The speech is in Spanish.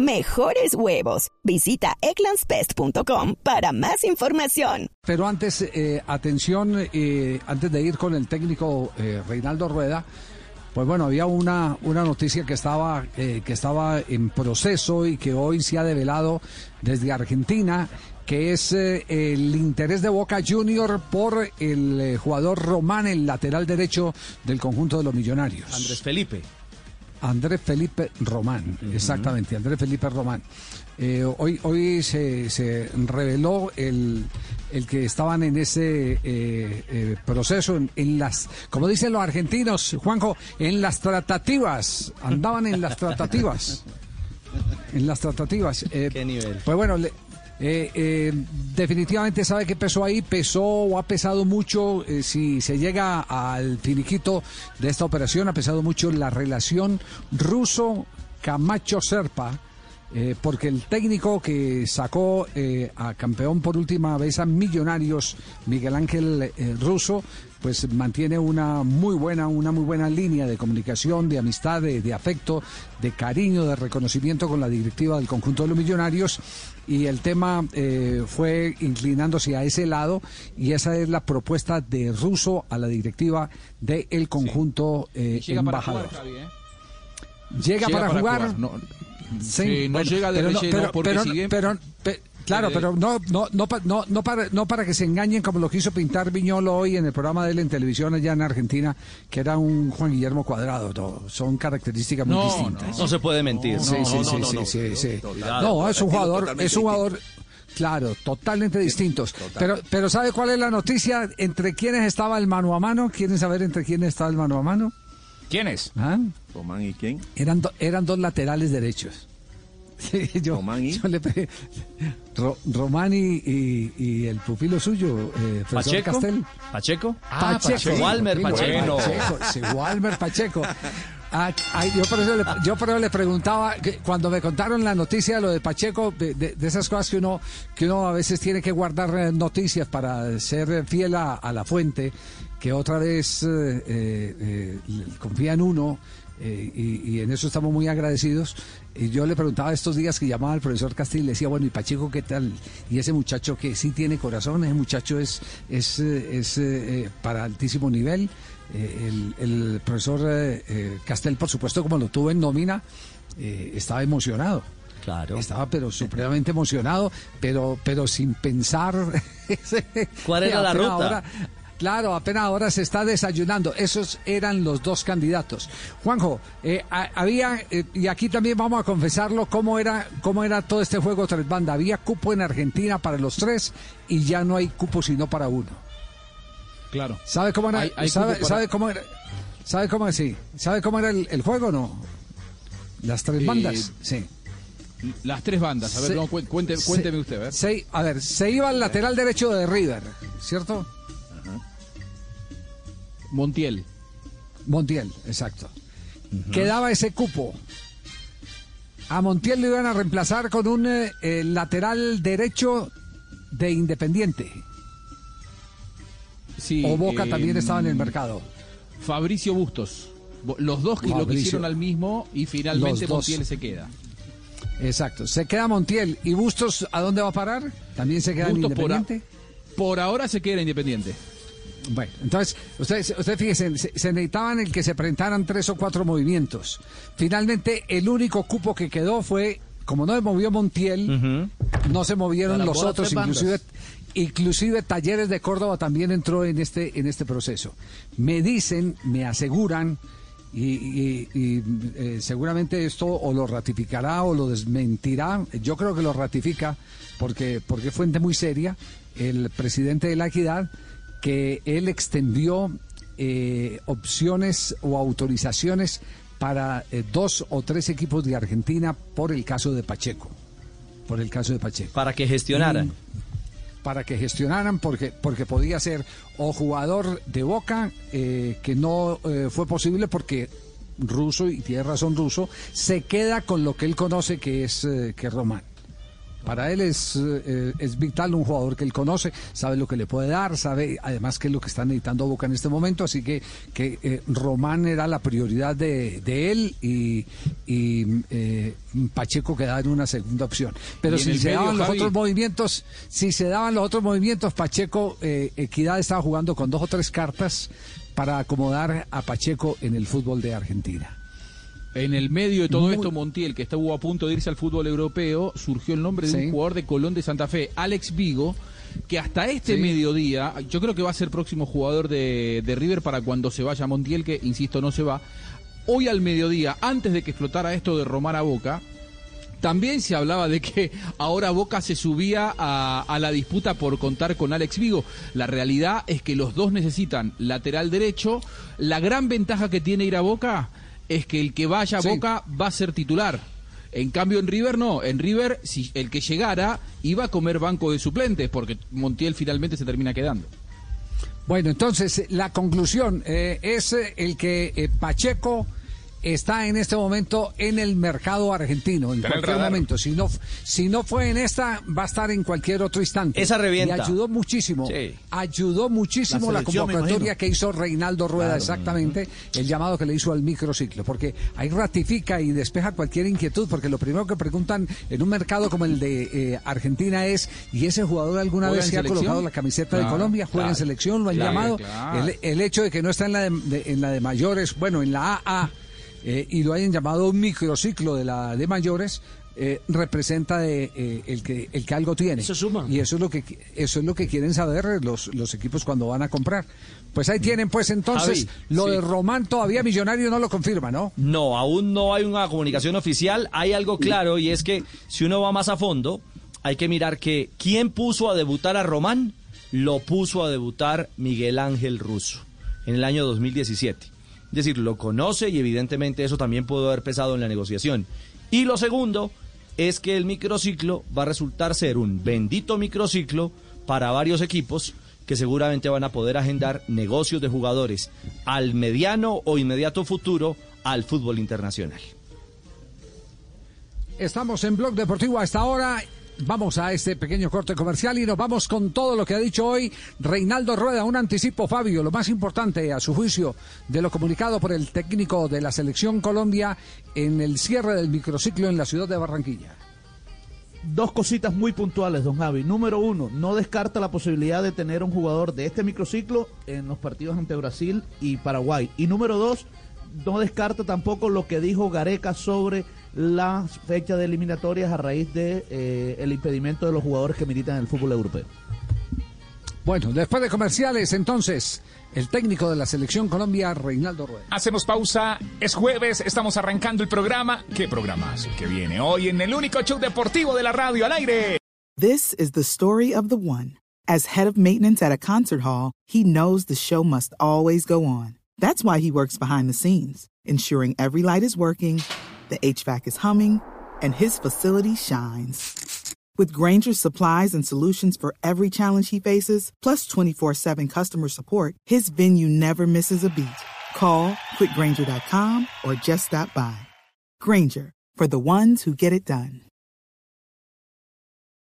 mejores huevos. Visita eclanspest.com para más información. Pero antes, eh, atención, eh, antes de ir con el técnico eh, Reinaldo Rueda, pues bueno, había una, una noticia que estaba, que estaba en proceso y que hoy se ha develado desde Argentina que es el interés de Boca Junior por el jugador Román, el lateral derecho del conjunto de los millonarios. Andrés Felipe. Andrés Felipe Román, exactamente, Andrés Felipe Román. Eh, hoy hoy se, reveló el, el, que estaban en ese eh, eh, proceso, en, las, como dicen los argentinos, Juanjo, en las tratativas, andaban en las tratativas. En las tratativas. ¿Qué nivel? Pues bueno, le, eh, eh, definitivamente sabe que pesó ahí, pesó o ha pesado mucho, eh, si se llega al finiquito de esta operación, ha pesado mucho la relación ruso-Camacho-Serpa. Porque el técnico que sacó a campeón por última vez a Millonarios, Miguel Ángel Russo, pues mantiene una muy buena, una muy buena línea de comunicación, de amistad, de, afecto, de cariño, de reconocimiento con la directiva del conjunto de los millonarios y el tema eh, fue inclinándose a ese lado y esa es la propuesta de Russo a la directiva del conjunto eh, embajador. ¿eh? Llega, para, jugar. No, sí, no llega de pero, pero, Claro, eh, pero no, no, no, no, no, para, no para que se engañen como lo quiso pintar Viñolo hoy en el programa de él en televisión allá en Argentina, que era un Juan Guillermo Cuadrado. Son características muy distintas. No, se puede mentir. Sí, sí, sí, sí, sí, No, es un jugador, es un jugador. Claro, totalmente distintos. Pero, pero ¿sabe cuál es la noticia? ¿Entre quiénes estaba el mano a mano? ¿Quieren saber entre quiénes estaba el mano a mano? ¿Quiénes? ¿Ah? Román y quién? Eran, eran dos laterales derechos. yo, Román y... Román y, el pupilo suyo, eh, Pacheco. Castel. ¿Pacheco? Ah, Pacheco. Walmer Pacheco. Pacheco. Walmer Pacheco. Ah, yo, por eso le, yo por eso le preguntaba, cuando me contaron la noticia de lo de Pacheco, de, esas cosas que uno, que uno a veces tiene que guardar eh, noticias para ser fiel a, la fuente, que otra vez eh, eh, confía en uno eh, y, en eso estamos muy agradecidos. Y yo le preguntaba estos días que llamaba al profesor Castillo y le decía, bueno, ¿y Pacheco qué tal? Y ese muchacho que sí tiene corazón, ese muchacho es, es, es eh, para altísimo nivel. Eh, el, profesor Castel, por supuesto, como lo tuvo en nómina, estaba emocionado. Claro. Estaba pero supremamente emocionado, pero pero sin pensar. ¿Cuál era la ruta? Claro, apenas ahora se está desayunando. Esos eran los dos candidatos. Juanjo, eh, había, eh, y aquí también vamos a confesarlo, cómo era, cómo era todo este juego tres bandas. Había cupo en Argentina para los tres y ya no hay cupo sino para uno. Claro. ¿Sabe cómo era? sabe, cómo era? ¿Sabe cómo sí? ¿Sabe cómo era el, juego o no? Las tres bandas, sí. Las tres bandas, a ver, cuénteme usted, a ver. a ver, se iba al lateral derecho de River, ¿cierto? Montiel. Montiel, exacto. Quedaba ese cupo. A Montiel lo iban a reemplazar con un eh, lateral derecho de Independiente. Sí, o Boca también estaba en el mercado. Fabricio Bustos. Los dos que lo quisieron al mismo y finalmente Montiel se queda. Exacto. Se queda Montiel. ¿Y Bustos a dónde va a parar? ¿También se queda en Independiente? por ahora se queda Independiente. Bueno, entonces, ustedes, usted fíjense, se, necesitaban el que se presentaran tres o cuatro movimientos. Finalmente, el único cupo que quedó fue, como no se movió Montiel, no se movieron los otros, inclusive, inclusive Talleres de Córdoba también entró en este, en este proceso. Me dicen, me aseguran, y, eh, seguramente esto o lo ratificará o lo desmentirá, yo creo que lo ratifica, porque, porque es fuente muy seria, el presidente de la Equidad, que él extendió eh, opciones o autorizaciones para eh, dos o tres equipos de Argentina por el caso de Pacheco. Por el caso de Pacheco. Para que gestionaran. Para que gestionaran porque, porque podía ser o jugador de Boca, eh, que no eh, fue posible porque ruso, y tiene razón ruso, se queda con lo que él conoce que es, eh, que es Román. Para él es, eh, es vital un jugador que él conoce, sabe lo que le puede dar, sabe además qué es lo que está necesitando Boca en este momento, así que, que eh, Román era la prioridad de, de él y, y eh, Pacheco quedaba en una segunda opción. Pero si se daban los otros movimientos, si se daban los otros movimientos, Pacheco, Equidad estaba jugando con dos o tres cartas para acomodar a Pacheco en el fútbol de Argentina. En el medio de todo esto, Montiel, que estuvo a punto de irse al fútbol europeo, surgió el nombre de un jugador de Colón de Santa Fe, Alex Vigo, que hasta este mediodía, yo creo que va a ser próximo jugador de, River para cuando se vaya Montiel, que insisto, no se va. Hoy al mediodía, antes de que explotara esto de Román a Boca, también se hablaba de que ahora Boca se subía a, a, la disputa por contar con Alex Vigo. La realidad es que los dos necesitan lateral derecho. La gran ventaja que tiene ir a Boca es que el que vaya a Boca va a ser titular. En cambio en River no, en River si el que llegara iba a comer banco de suplentes porque Montiel finalmente se termina quedando. Bueno, entonces la conclusión eh, es el que eh, Pacheco está en este momento en el mercado argentino, en cualquier momento. Si no, si no fue en esta, va a estar en cualquier otro instante. Esa revienta. Y ayudó muchísimo, ayudó muchísimo la, convocatoria que hizo Reinaldo Rueda, exactamente, el llamado que le hizo al microciclo, porque ahí ratifica y despeja cualquier inquietud, porque lo primero que preguntan en un mercado como el de eh, Argentina es, ¿y ese jugador alguna vez se ha colocado la camiseta de Colombia? ¿Juega en selección? ¿Lo han llamado? El, hecho de que no está en la en la de mayores, bueno, en la AA eh, y lo hayan llamado un microciclo de la de mayores, eh, representa de, eh, el que el que algo tiene. Eso suma. Y eso es lo que eso es lo que quieren saber los, los equipos cuando van a comprar. Pues ahí tienen pues entonces lo de Román todavía Millonario no lo confirma, ¿no? No, aún no hay una comunicación oficial, hay algo claro y es que si uno va más a fondo, hay que mirar que quién puso a debutar a Román, lo puso a debutar Miguel Ángel Russo en el año 2017. Es decir, lo conoce y evidentemente eso también pudo haber pesado en la negociación. Y lo segundo es que el microciclo va a resultar ser un bendito microciclo para varios equipos que seguramente van a poder agendar negocios de jugadores al mediano o inmediato futuro al fútbol internacional. Estamos en Blog Deportivo hasta ahora Vamos a este pequeño corte comercial y nos vamos con todo lo que ha dicho hoy Reinaldo Rueda. Un anticipo, Fabio, lo más importante a su juicio de lo comunicado por el técnico de la Selección Colombia en el cierre del microciclo en la ciudad de Barranquilla. Dos cositas muy puntuales, don Javi. Número uno, no descarta la posibilidad de tener un jugador de este microciclo en los partidos ante Brasil y Paraguay. Y número dos, no descarta tampoco lo que dijo Gareca sobre las fechas de eliminatorias a raíz de eh, el impedimento de los jugadores que militan en el fútbol europeo. Bueno, después de comerciales, entonces, el técnico de la selección Colombia, Reinaldo Rueda. Hacemos pausa, es jueves, estamos arrancando el programa. ¿Qué programa que viene hoy en el único show deportivo de la radio al aire? This is the story of the one. As head of maintenance at a concert hall, he knows the show must always go on. That's why he works behind the scenes, ensuring every light is working the HVAC is humming, and his facility shines. With Granger's supplies and solutions for every challenge he faces, plus 24 7 customer support, his venue never misses a beat. Call quickgranger.com or just stop by. Granger, for the ones who get it done.